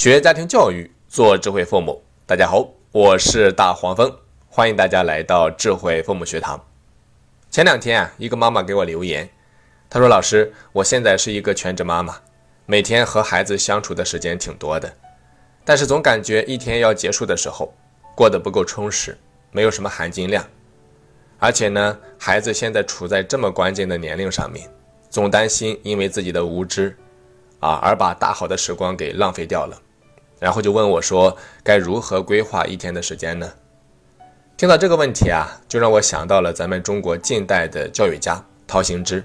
学家庭教育，做智慧父母。大家好，我是大黄蜂，欢迎大家来到智慧父母学堂。前两天啊，一个妈妈给我留言，她说：“老师，我现在是一个全职妈妈，每天和孩子相处的时间挺多的，但是总感觉一天要结束的时候，过得不够充实，没有什么含金量。而且呢，孩子现在处在这么关键的年龄上面，总担心因为自己的无知。”啊，而把大好的时光给浪费掉了，然后就问我说：“该如何规划一天的时间呢？”听到这个问题啊，就让我想到了咱们中国近代的教育家陶行知，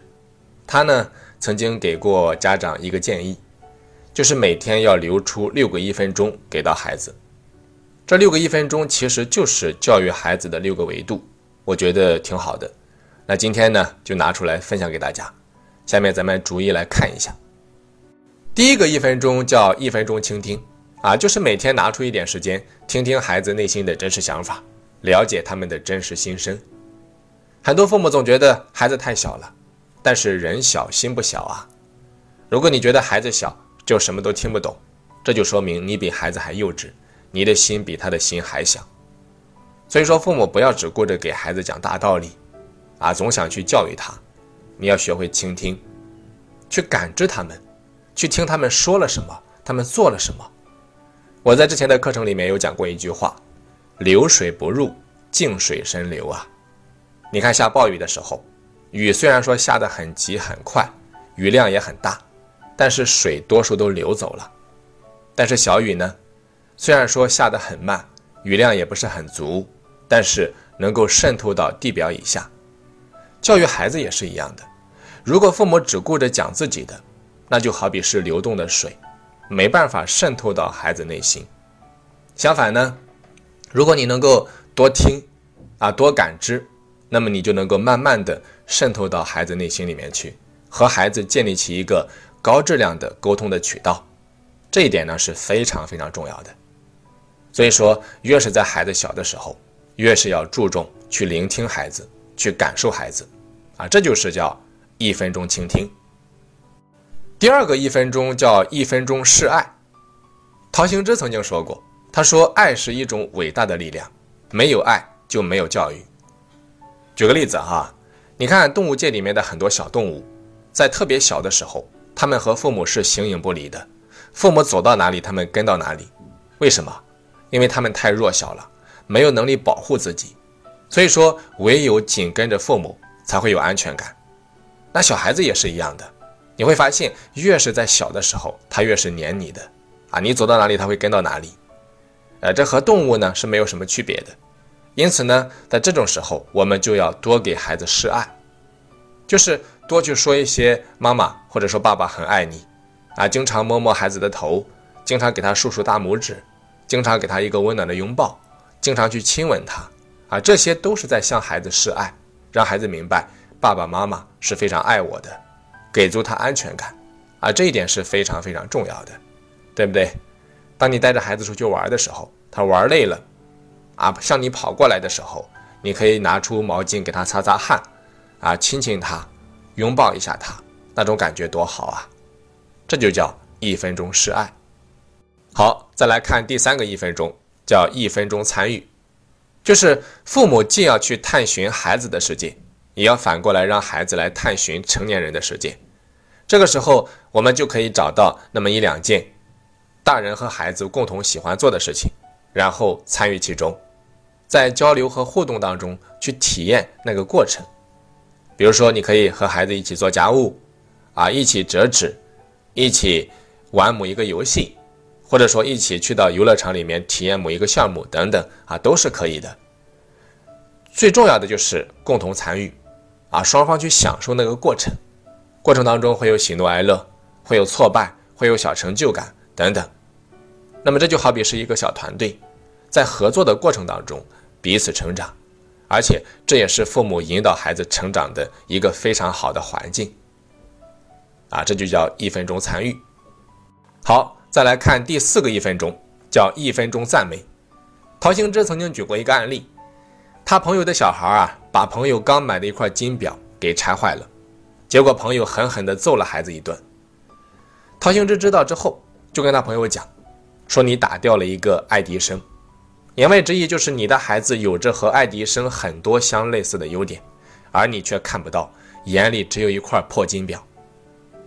他呢曾经给过家长一个建议，就是每天要留出六个一分钟给到孩子。这六个一分钟其实就是教育孩子的六个维度，我觉得挺好的。那今天呢，就拿出来分享给大家。下面咱们逐一来看一下。第一个一分钟叫一分钟倾听，啊，就是每天拿出一点时间，听听孩子内心的真实想法，了解他们的真实心声。很多父母总觉得孩子太小了，但是人小心不小啊。如果你觉得孩子小就什么都听不懂，这就说明你比孩子还幼稚，你的心比他的心还小。所以说，父母不要只顾着给孩子讲大道理，啊，总想去教育他，你要学会倾听，去感知他们。去听他们说了什么，他们做了什么。我在之前的课程里面有讲过一句话：“流水不入，静水深流啊。”你看下暴雨的时候，雨虽然说下得很急很快，雨量也很大，但是水多数都流走了。但是小雨呢，虽然说下得很慢，雨量也不是很足，但是能够渗透到地表以下。教育孩子也是一样的，如果父母只顾着讲自己的，那就好比是流动的水，没办法渗透到孩子内心。相反呢，如果你能够多听，啊多感知，那么你就能够慢慢的渗透到孩子内心里面去，和孩子建立起一个高质量的沟通的渠道。这一点呢是非常非常重要的。所以说，越是在孩子小的时候，越是要注重去聆听孩子，去感受孩子，啊，这就是叫一分钟倾听。第二个一分钟叫一分钟示爱。陶行知曾经说过：“他说，爱是一种伟大的力量，没有爱就没有教育。”举个例子哈，你看动物界里面的很多小动物，在特别小的时候，它们和父母是形影不离的，父母走到哪里，它们跟到哪里。为什么？因为它们太弱小了，没有能力保护自己，所以说唯有紧跟着父母才会有安全感。那小孩子也是一样的。你会发现，越是在小的时候，他越是黏你的，啊，你走到哪里，他会跟到哪里，呃，这和动物呢是没有什么区别的。因此呢，在这种时候，我们就要多给孩子示爱，就是多去说一些妈妈或者说爸爸很爱你，啊，经常摸摸孩子的头，经常给他竖竖大拇指，经常给他一个温暖的拥抱，经常去亲吻他，啊，这些都是在向孩子示爱，让孩子明白爸爸妈妈是非常爱我的。给足他安全感，啊，这一点是非常非常重要的，对不对？当你带着孩子出去玩的时候，他玩累了，啊，向你跑过来的时候，你可以拿出毛巾给他擦擦汗，啊，亲亲他，拥抱一下他，那种感觉多好啊！这就叫一分钟示爱。好，再来看第三个一分钟，叫一分钟参与，就是父母既要去探寻孩子的世界，也要反过来让孩子来探寻成年人的世界。这个时候，我们就可以找到那么一两件大人和孩子共同喜欢做的事情，然后参与其中，在交流和互动当中去体验那个过程。比如说，你可以和孩子一起做家务，啊，一起折纸，一起玩某一个游戏，或者说一起去到游乐场里面体验某一个项目等等，啊，都是可以的。最重要的就是共同参与，啊，双方去享受那个过程。过程当中会有喜怒哀乐，会有挫败，会有小成就感等等。那么这就好比是一个小团队，在合作的过程当中彼此成长，而且这也是父母引导孩子成长的一个非常好的环境。啊，这就叫一分钟参与。好，再来看第四个一分钟，叫一分钟赞美。陶行知曾经举过一个案例，他朋友的小孩啊，把朋友刚买的一块金表给拆坏了。结果朋友狠狠地揍了孩子一顿。陶行知知道之后，就跟他朋友讲：“说你打掉了一个爱迪生，言外之意就是你的孩子有着和爱迪生很多相类似的优点，而你却看不到，眼里只有一块破金表。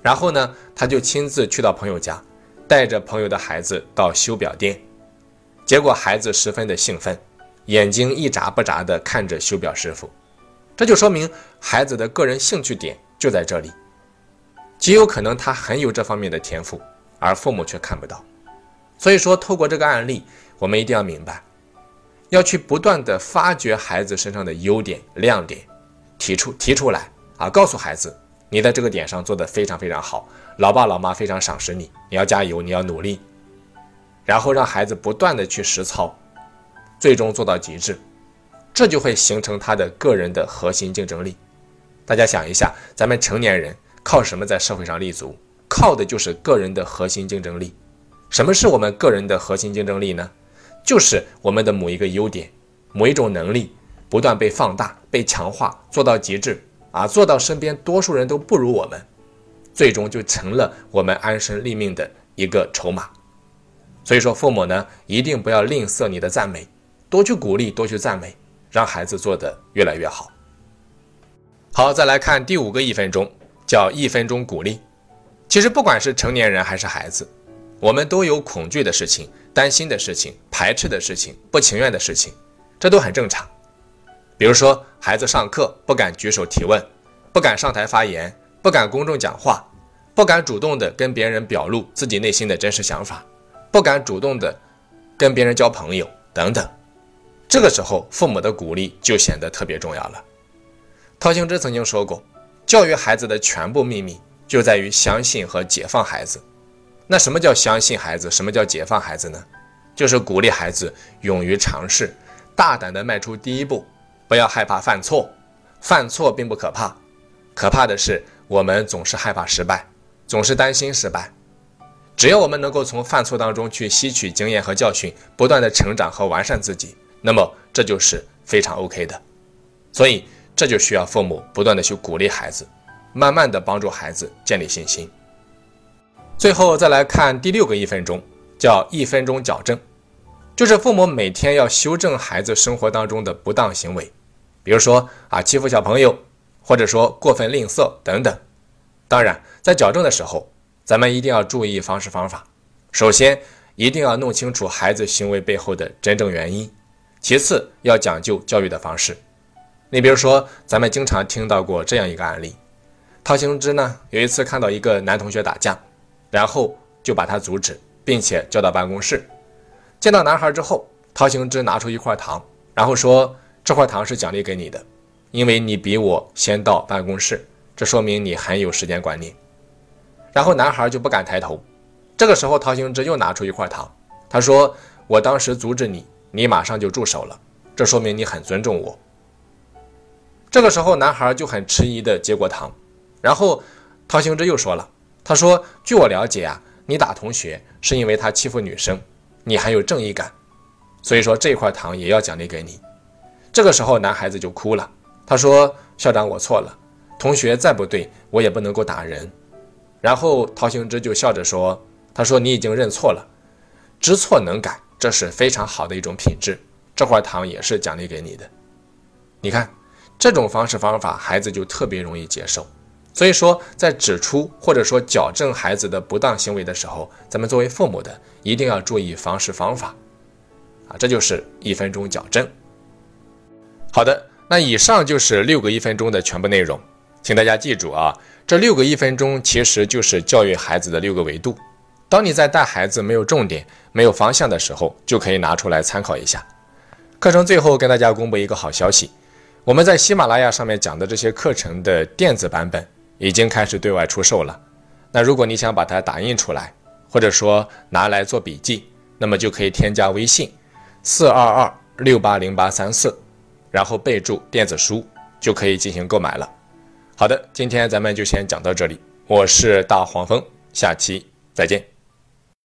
然后呢，他就亲自去到朋友家，带着朋友的孩子到修表店，结果孩子十分的兴奋，眼睛一眨不眨地看着修表师傅，这就说明孩子的个人兴趣点就在这里，极有可能他很有这方面的天赋，而父母却看不到。所以说，透过这个案例，我们一定要明白，要去不断的发掘孩子身上的优点、亮点，提出提出来啊，告诉孩子。你在这个点上做得非常非常好，老爸老妈非常赏识你，你要加油，你要努力，然后让孩子不断的去实操，最终做到极致，这就会形成他的个人的核心竞争力。大家想一下，咱们成年人靠什么在社会上立足？靠的就是个人的核心竞争力。什么是我们个人的核心竞争力呢？就是我们的某一个优点、某一种能力不断被放大、被强化，做到极致。啊，做到身边多数人都不如我们，最终就成了我们安身立命的一个筹码。所以说，父母呢一定不要吝啬你的赞美，多去鼓励，多去赞美，让孩子做得越来越好。好，再来看第五个一分钟，叫一分钟鼓励。其实不管是成年人还是孩子，我们都有恐惧的事情、担心的事情、排斥的事情、不情愿的事情，这都很正常。比如说，孩子上课不敢举手提问，不敢上台发言，不敢公众讲话，不敢主动的跟别人表露自己内心的真实想法，不敢主动的跟别人交朋友等等。这个时候，父母的鼓励就显得特别重要了。陶行知曾经说过，教育孩子的全部秘密就在于相信和解放孩子。那什么叫相信孩子？什么叫解放孩子呢？就是鼓励孩子勇于尝试，大胆的迈出第一步。不要害怕犯错，犯错并不可怕，可怕的是我们总是害怕失败，总是担心失败。只要我们能够从犯错当中去吸取经验和教训，不断的成长和完善自己，那么这就是非常 OK 的。所以这就需要父母不断的去鼓励孩子，慢慢的帮助孩子建立信心。最后再来看第六个一分钟，叫一分钟矫正，就是父母每天要修正孩子生活当中的不当行为。比如说啊，欺负小朋友，或者说过分吝啬等等。当然，在矫正的时候，咱们一定要注意方式方法。首先，一定要弄清楚孩子行为背后的真正原因；其次，要讲究教育的方式。你比如说，咱们经常听到过这样一个案例：陶行知呢，有一次看到一个男同学打架，然后就把他阻止，并且叫到办公室。见到男孩之后，陶行知拿出一块糖，然后说。这块糖是奖励给你的，因为你比我先到办公室，这说明你很有时间观念。然后男孩就不敢抬头。这个时候，陶行知又拿出一块糖，他说：“我当时阻止你，你马上就住手了，这说明你很尊重我。”这个时候，男孩就很迟疑的接过糖，然后陶行知又说了：“他说，据我了解啊，你打同学是因为他欺负女生，你很有正义感，所以说这块糖也要奖励给你。”这个时候，男孩子就哭了。他说：“校长，我错了。同学再不对，我也不能够打人。”然后陶行知就笑着说：“他说你已经认错了，知错能改，这是非常好的一种品质。这块糖也是奖励给你的。你看，这种方式方法，孩子就特别容易接受。所以说，在指出或者说矫正孩子的不当行为的时候，咱们作为父母的一定要注意方式方法。啊，这就是一分钟矫正。”好的，那以上就是六个一分钟的全部内容，请大家记住啊，这六个一分钟其实就是教育孩子的六个维度。当你在带孩子没有重点、没有方向的时候，就可以拿出来参考一下。课程最后跟大家公布一个好消息，我们在喜马拉雅上面讲的这些课程的电子版本已经开始对外出售了。那如果你想把它打印出来，或者说拿来做笔记，那么就可以添加微信四二二六八零八三四。然后备注电子书就可以进行购买了。好的，今天咱们就先讲到这里。我是大黄蜂，下期再见。